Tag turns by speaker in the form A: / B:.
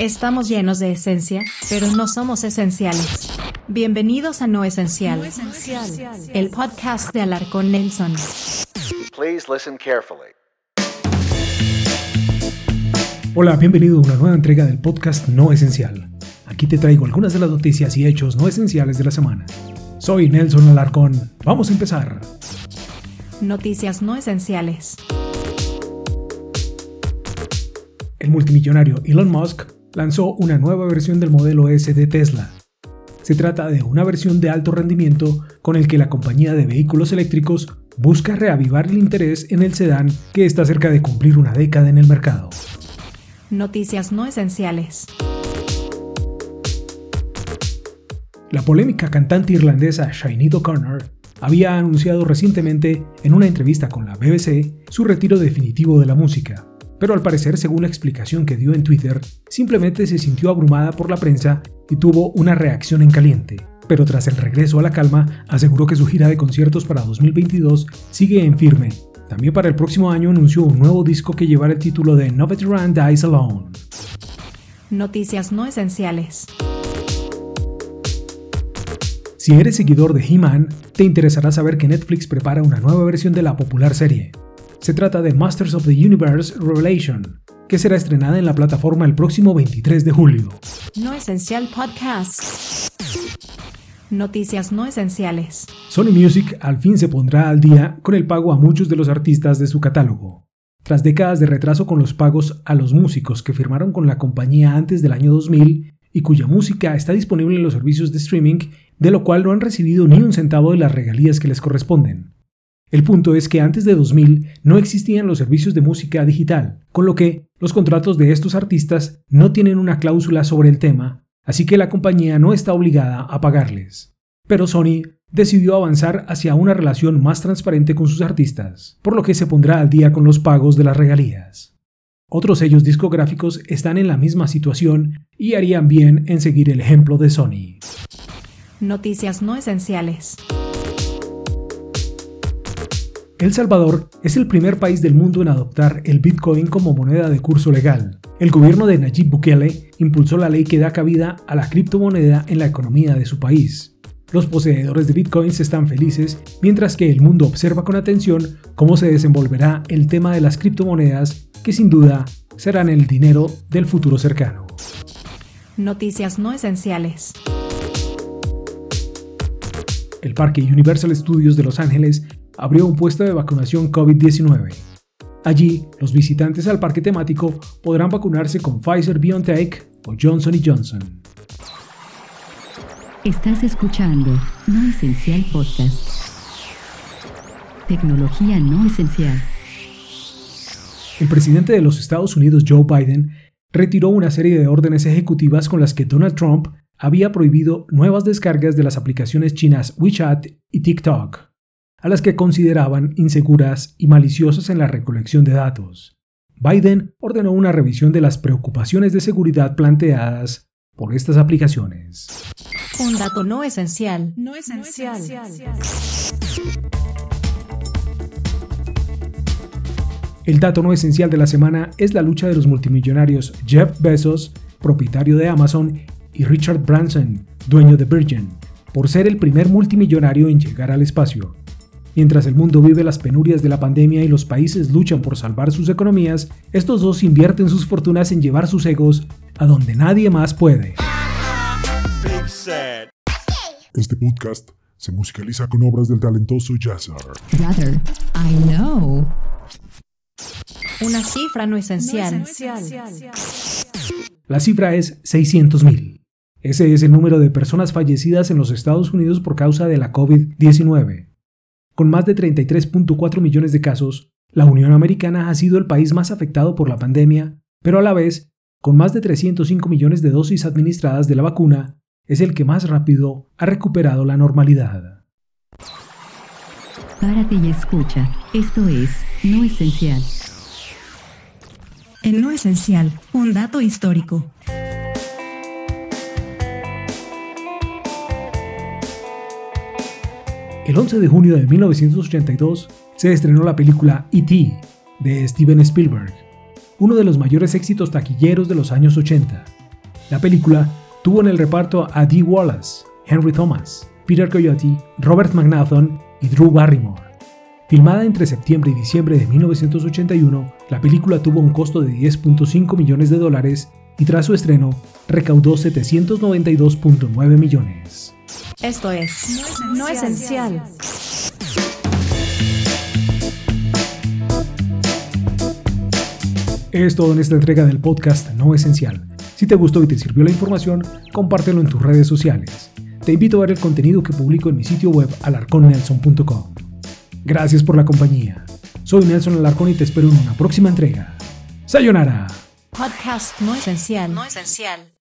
A: Estamos llenos de esencia, pero no somos esenciales. Bienvenidos a No Esencial, el podcast de Alarcón Nelson.
B: Please listen carefully.
C: Hola, bienvenido a una nueva entrega del podcast No Esencial. Aquí te traigo algunas de las noticias y hechos no esenciales de la semana. Soy Nelson Alarcón. Vamos a empezar.
A: Noticias no esenciales.
C: El multimillonario Elon Musk lanzó una nueva versión del modelo S de Tesla. Se trata de una versión de alto rendimiento con el que la compañía de vehículos eléctricos busca reavivar el interés en el sedán que está cerca de cumplir una década en el mercado.
A: Noticias no esenciales.
C: La polémica cantante irlandesa Sinead O'Connor había anunciado recientemente en una entrevista con la BBC su retiro definitivo de la música, pero al parecer, según la explicación que dio en Twitter, simplemente se sintió abrumada por la prensa y tuvo una reacción en caliente. Pero tras el regreso a la calma, aseguró que su gira de conciertos para 2022 sigue en firme. También para el próximo año anunció un nuevo disco que llevará el título de No Veteran Dies Alone.
A: Noticias no esenciales.
C: Si eres seguidor de He-Man, te interesará saber que Netflix prepara una nueva versión de la popular serie. Se trata de Masters of the Universe Revelation, que será estrenada en la plataforma el próximo 23 de julio.
A: No Esencial Podcast. Noticias no esenciales.
C: Sony Music al fin se pondrá al día con el pago a muchos de los artistas de su catálogo. Tras décadas de retraso con los pagos a los músicos que firmaron con la compañía antes del año 2000 y cuya música está disponible en los servicios de streaming, de lo cual no han recibido ni un centavo de las regalías que les corresponden. El punto es que antes de 2000 no existían los servicios de música digital, con lo que los contratos de estos artistas no tienen una cláusula sobre el tema, así que la compañía no está obligada a pagarles. Pero Sony decidió avanzar hacia una relación más transparente con sus artistas, por lo que se pondrá al día con los pagos de las regalías. Otros sellos discográficos están en la misma situación y harían bien en seguir el ejemplo de Sony.
A: Noticias no esenciales.
C: El Salvador es el primer país del mundo en adoptar el Bitcoin como moneda de curso legal. El gobierno de Nayib Bukele impulsó la ley que da cabida a la criptomoneda en la economía de su país. Los poseedores de bitcoins están felices, mientras que el mundo observa con atención cómo se desenvolverá el tema de las criptomonedas, que sin duda serán el dinero del futuro cercano.
A: Noticias no esenciales.
C: El Parque Universal Studios de Los Ángeles abrió un puesto de vacunación COVID-19. Allí, los visitantes al parque temático podrán vacunarse con Pfizer BioNTech o Johnson Johnson.
D: Estás escuchando No Esencial Podcast. Tecnología no esencial.
C: El presidente de los Estados Unidos, Joe Biden, retiró una serie de órdenes ejecutivas con las que Donald Trump había prohibido nuevas descargas de las aplicaciones chinas WeChat y TikTok a las que consideraban inseguras y maliciosas en la recolección de datos. Biden ordenó una revisión de las preocupaciones de seguridad planteadas por estas aplicaciones.
A: Un dato no esencial. No esencial.
C: El dato no esencial de la semana es la lucha de los multimillonarios Jeff Bezos, propietario de Amazon, y Richard Branson, dueño de Virgin, por ser el primer multimillonario en llegar al espacio. Mientras el mundo vive las penurias de la pandemia y los países luchan por salvar sus economías, estos dos invierten sus fortunas en llevar sus egos a donde nadie más puede.
E: Este podcast se musicaliza con obras del talentoso Jazzar.
D: Brother, I know.
A: Una cifra no esencial.
C: La cifra es 600.000. Ese es el número de personas fallecidas en los Estados Unidos por causa de la COVID-19. Con más de 33.4 millones de casos, la Unión Americana ha sido el país más afectado por la pandemia, pero a la vez, con más de 305 millones de dosis administradas de la vacuna, es el que más rápido ha recuperado la normalidad.
D: Párate y escucha. Esto es No Esencial.
A: En no esencial, un dato histórico.
C: El 11 de junio de 1982 se estrenó la película E.T. de Steven Spielberg, uno de los mayores éxitos taquilleros de los años 80. La película tuvo en el reparto a Dee Wallace, Henry Thomas, Peter Coyote, Robert McNaughton y Drew Barrymore. Filmada entre septiembre y diciembre de 1981, la película tuvo un costo de 10.5 millones de dólares y tras su estreno recaudó 792.9 millones.
A: Esto es No Esencial.
C: Es todo en esta entrega del podcast No Esencial. Si te gustó y te sirvió la información, compártelo en tus redes sociales. Te invito a ver el contenido que publico en mi sitio web alarconnelson.com. Gracias por la compañía. Soy Nelson Alarcón y te espero en una próxima entrega. ¡Sayonara!
A: Podcast No Esencial. No Esencial.